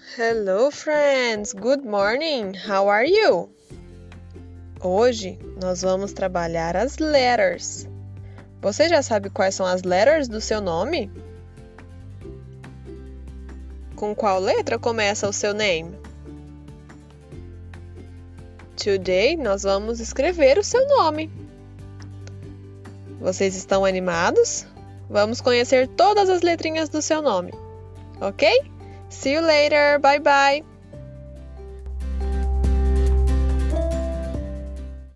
Hello, friends. Good morning. How are you? Hoje nós vamos trabalhar as letters. Você já sabe quais são as letters do seu nome? Com qual letra começa o seu name? Today nós vamos escrever o seu nome. Vocês estão animados? Vamos conhecer todas as letrinhas do seu nome. Ok? See you later. Bye bye.